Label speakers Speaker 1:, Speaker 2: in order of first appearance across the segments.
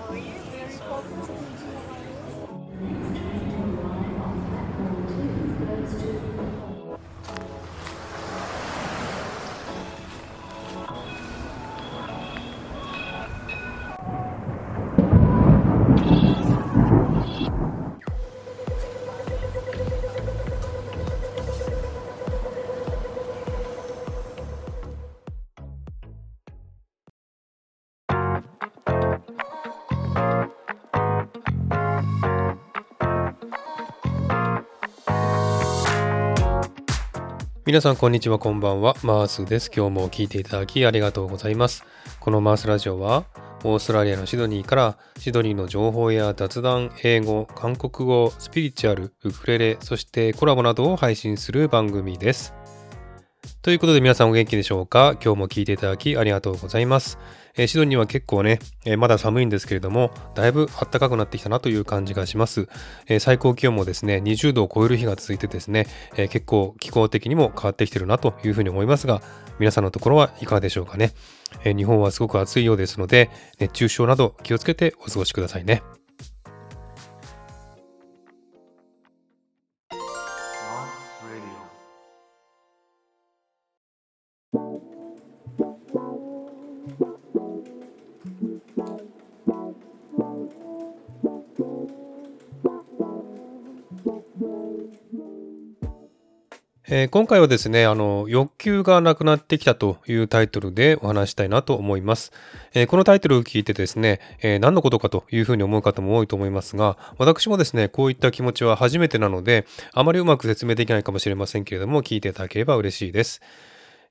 Speaker 1: Oh, you're very focused.
Speaker 2: 皆さんこんにちはこんばんは。マースです。今日も聞いていただきありがとうございます。このマースラジオはオーストラリアのシドニーからシドニーの情報や雑談、英語、韓国語、スピリチュアル、ウクレレ、そしてコラボなどを配信する番組です。ということで皆さんお元気でしょうか？今日も聞いていただきありがとうございます。えー、シドニーは結構ね、えー、まだ寒いんですけれども、だいぶ暖かくなってきたなという感じがします。えー、最高気温もですね、20度を超える日が続いてですね、え結構気候的にも変わってきてるなというふうに思いますが、皆さんのところはいかがでしょうかね？え日本はすごく暑いようですので、熱中症など気をつけてお過ごしくださいね。えー、今回はですね、あの、欲求がなくなってきたというタイトルでお話したいなと思います。えー、このタイトルを聞いてですね、えー、何のことかというふうに思う方も多いと思いますが、私もですね、こういった気持ちは初めてなので、あまりうまく説明できないかもしれませんけれども、聞いていただければ嬉しいです。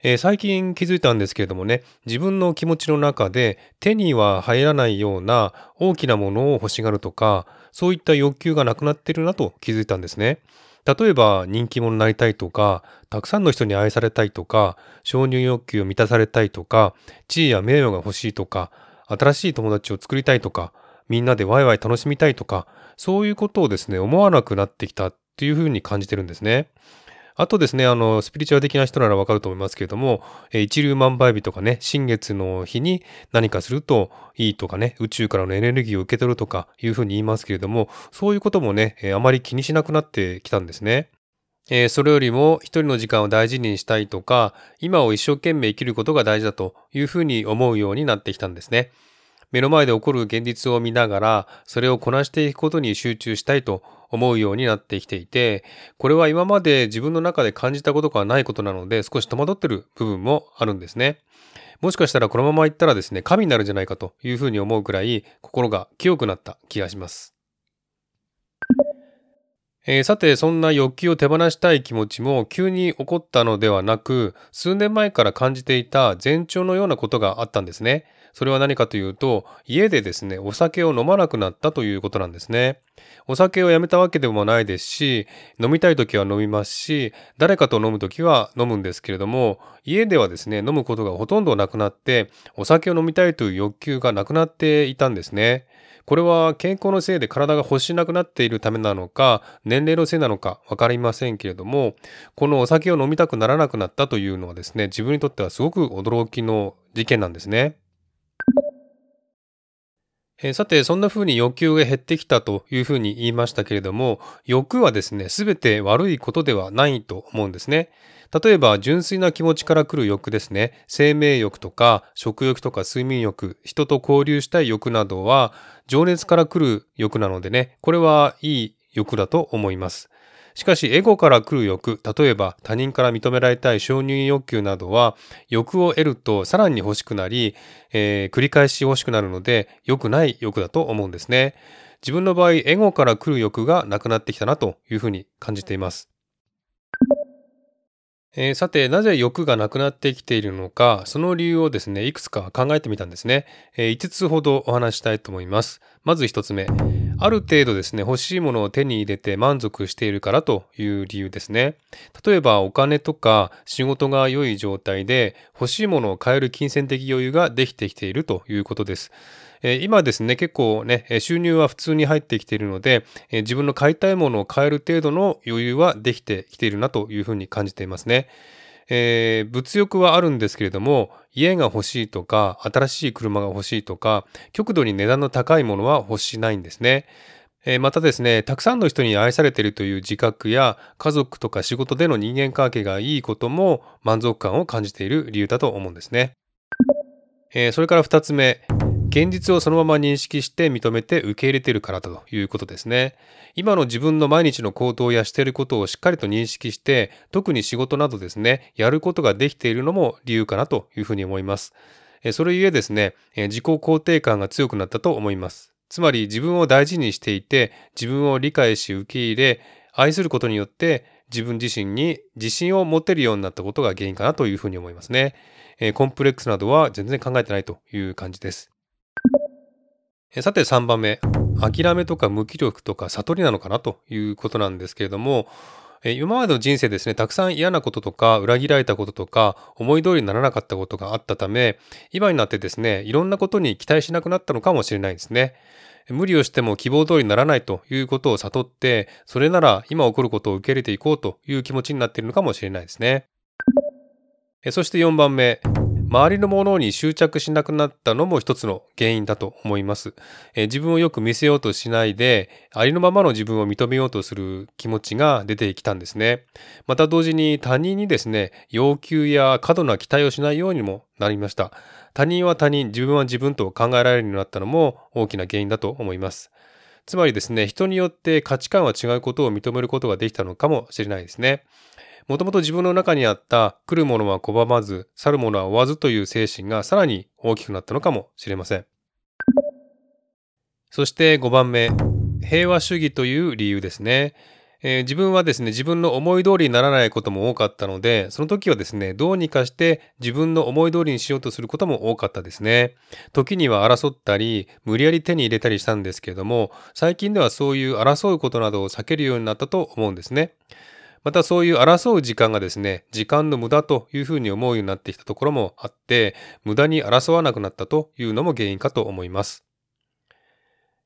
Speaker 2: えー、最近気づいたんですけれどもね、自分の気持ちの中で手には入らないような大きなものを欲しがるとか、そういった欲求がなくなっているなと気づいたんですね。例えば人気者になりたいとか、たくさんの人に愛されたいとか、承認欲求を満たされたいとか、地位や名誉が欲しいとか、新しい友達を作りたいとか、みんなでワイワイ楽しみたいとか、そういうことをですね、思わなくなってきたっていうふうに感じてるんですね。あとですね、あの、スピリチュアル的な人ならわかると思いますけれども、え一粒万倍日とかね、新月の日に何かするといいとかね、宇宙からのエネルギーを受け取るとかいうふうに言いますけれども、そういうこともね、えあまり気にしなくなってきたんですね。え、それよりも一人の時間を大事にしたいとか、今を一生懸命生きることが大事だというふうに思うようになってきたんですね。目の前で起こる現実を見ながら、それをこなしていくことに集中したいと思うようになってきていて、これは今まで自分の中で感じたことがないことなので、少し戸惑ってる部分もあるんですね。もしかしたらこのまま行ったらですね、神になるんじゃないかというふうに思うくらい、心が清くなった気がします。えー、さて、そんな欲求を手放したい気持ちも急に起こったのではなく、数年前から感じていた前兆のようなことがあったんですね。それは何かというと、家でですね、お酒を飲まなくなったということなんですね。お酒をやめたわけでもないですし、飲みたい時は飲みますし、誰かと飲む時は飲むんですけれども、家ではですね、飲むことがほとんどなくなって、お酒を飲みたいという欲求がなくなっていたんですね。これは健康のせいで体が欲しなくなっているためなのか、年齢のせいなのかわかりませんけれども、このお酒を飲みたくならなくなったというのはですね、自分にとってはすごく驚きの事件なんですね。えー、さて、そんな風に欲求が減ってきたという風に言いましたけれども、欲はですね、すべて悪いことではないと思うんですね。例えば、純粋な気持ちから来る欲ですね。生命欲とか、食欲とか睡眠欲、人と交流したい欲などは、情熱から来る欲なのでね、これはいい欲だと思います。しかし、エゴから来る欲、例えば他人から認められたい承認欲求などは、欲を得るとさらに欲しくなり、えー、繰り返し欲しくなるので、良くない欲だと思うんですね。自分の場合、エゴから来る欲がなくなってきたなというふうに感じています。えー、さて、なぜ欲がなくなってきているのか、その理由をですね、いくつか考えてみたんですね。えー、5つほどお話したいと思います。まず1つ目。ある程度ですね、欲しいものを手に入れて満足しているからという理由ですね。例えばお金とか仕事が良い状態で欲しいものを買える金銭的余裕ができてきているということです。今ですね、結構ね、収入は普通に入ってきているので、自分の買いたいものを買える程度の余裕はできてきているなというふうに感じていますね。えー、物欲はあるんですけれども、家が欲しいとか、新しい車が欲しいとか、極度に値段の高いものは欲しないんですね。えまたですね、たくさんの人に愛されているという自覚や家族とか仕事での人間関係がいいことも満足感を感じている理由だと思うんですね。えそれから2つ目、現実をそのまま認識して認めて受け入れているからだということですね。今の自分の毎日の行動やしていることをしっかりと認識して、特に仕事などですね、やることができているのも理由かなというふうに思います。それゆえですね、自己肯定感が強くなったと思います。つまり自分を大事にしていて、自分を理解し受け入れ、愛することによって自分自身に自信を持てるようになったことが原因かなというふうに思いますね。コンプレックスなどは全然考えてないという感じです。さて3番目。諦めとか無気力とか悟りなのかなということなんですけれども、今までの人生ですね、たくさん嫌なこととか、裏切られたこととか、思い通りにならなかったことがあったため、今になってですね、いろんなことに期待しなくなったのかもしれないですね。無理をしても希望通りにならないということを悟って、それなら今起こることを受け入れていこうという気持ちになっているのかもしれないですね。そして4番目。周りのものに執着しなくなったのも一つの原因だと思います。え自分をよく見せようとしないで、ありのままの自分を認めようとする気持ちが出てきたんですね。また同時に他人にですね、要求や過度な期待をしないようにもなりました。他人は他人、自分は自分と考えられるようになったのも大きな原因だと思います。つまりですね、人によって価値観は違うことを認めることができたのかもしれないですね。もともと自分の中にあった来るものは拒まず、去るものは追わずという精神がさらに大きくなったのかもしれません。そして5番目、平和主義という理由ですね。えー、自分はですね、自分の思い通りにならないことも多かったので、その時はですね、どうにかして自分の思い通りにしようとすることも多かったですね。時には争ったり、無理やり手に入れたりしたんですけれども、最近ではそういう争うことなどを避けるようになったと思うんですね。またそういう争う時間がですね、時間の無駄というふうに思うようになってきたところもあって、無駄に争わなくなったというのも原因かと思います。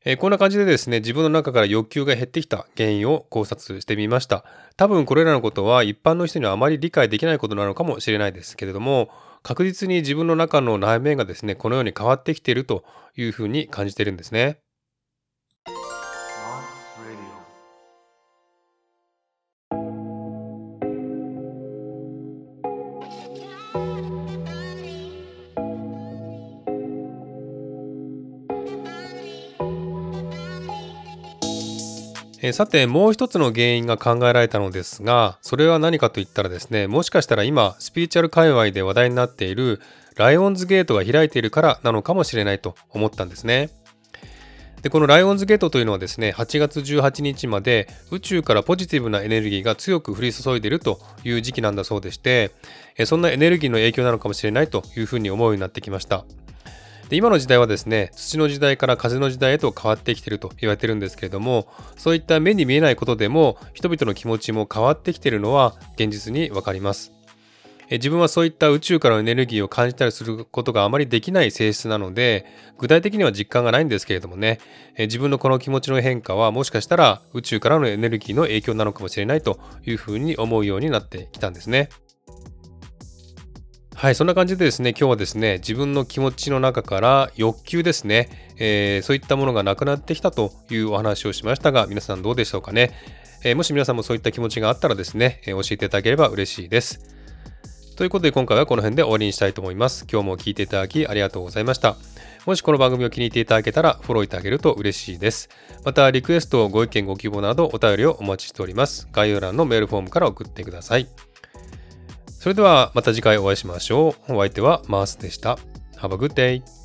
Speaker 2: えー、こんな感じでですね、自分の中から欲求が減ってきた原因を考察してみました。多分これらのことは一般の人にはあまり理解できないことなのかもしれないですけれども、確実に自分の中の内面がですね、このように変わってきているというふうに感じているんですね。えさてもう一つの原因が考えられたのですがそれは何かといったらですねもしかしたら今スピーチャル界隈で話題になっているライオンズゲートが開いているからなのかもしれないと思ったんですね。でこのライオンズゲートというのはですね8月18日まで宇宙からポジティブなエネルギーが強く降り注いでいるという時期なんだそうでしてそんなエネルギーの影響なのかもしれないというふうに思うようになってきました。で今の時代はですね土の時代から風の時代へと変わってきてると言われてるんですけれどもそういった目に見えないことでも人々の気持ちも変わってきてるのは現実にわかります自分はそういった宇宙からのエネルギーを感じたりすることがあまりできない性質なので具体的には実感がないんですけれどもね自分のこの気持ちの変化はもしかしたら宇宙からのエネルギーの影響なのかもしれないというふうに思うようになってきたんですね。はい、そんな感じでですね、今日はですね、自分の気持ちの中から欲求ですね、えー、そういったものがなくなってきたというお話をしましたが、皆さんどうでしょうかね。えー、もし皆さんもそういった気持ちがあったらですね、えー、教えていただければ嬉しいです。ということで今回はこの辺で終わりにしたいと思います。今日も聞いていただきありがとうございました。もしこの番組を気に入っていただけたらフォローいただけると嬉しいです。またリクエスト、ご意見、ご希望などお便りをお待ちしております。概要欄のメールフォームから送ってください。それではまた次回お会いしましょう。お相手はマースでした。Have a good day!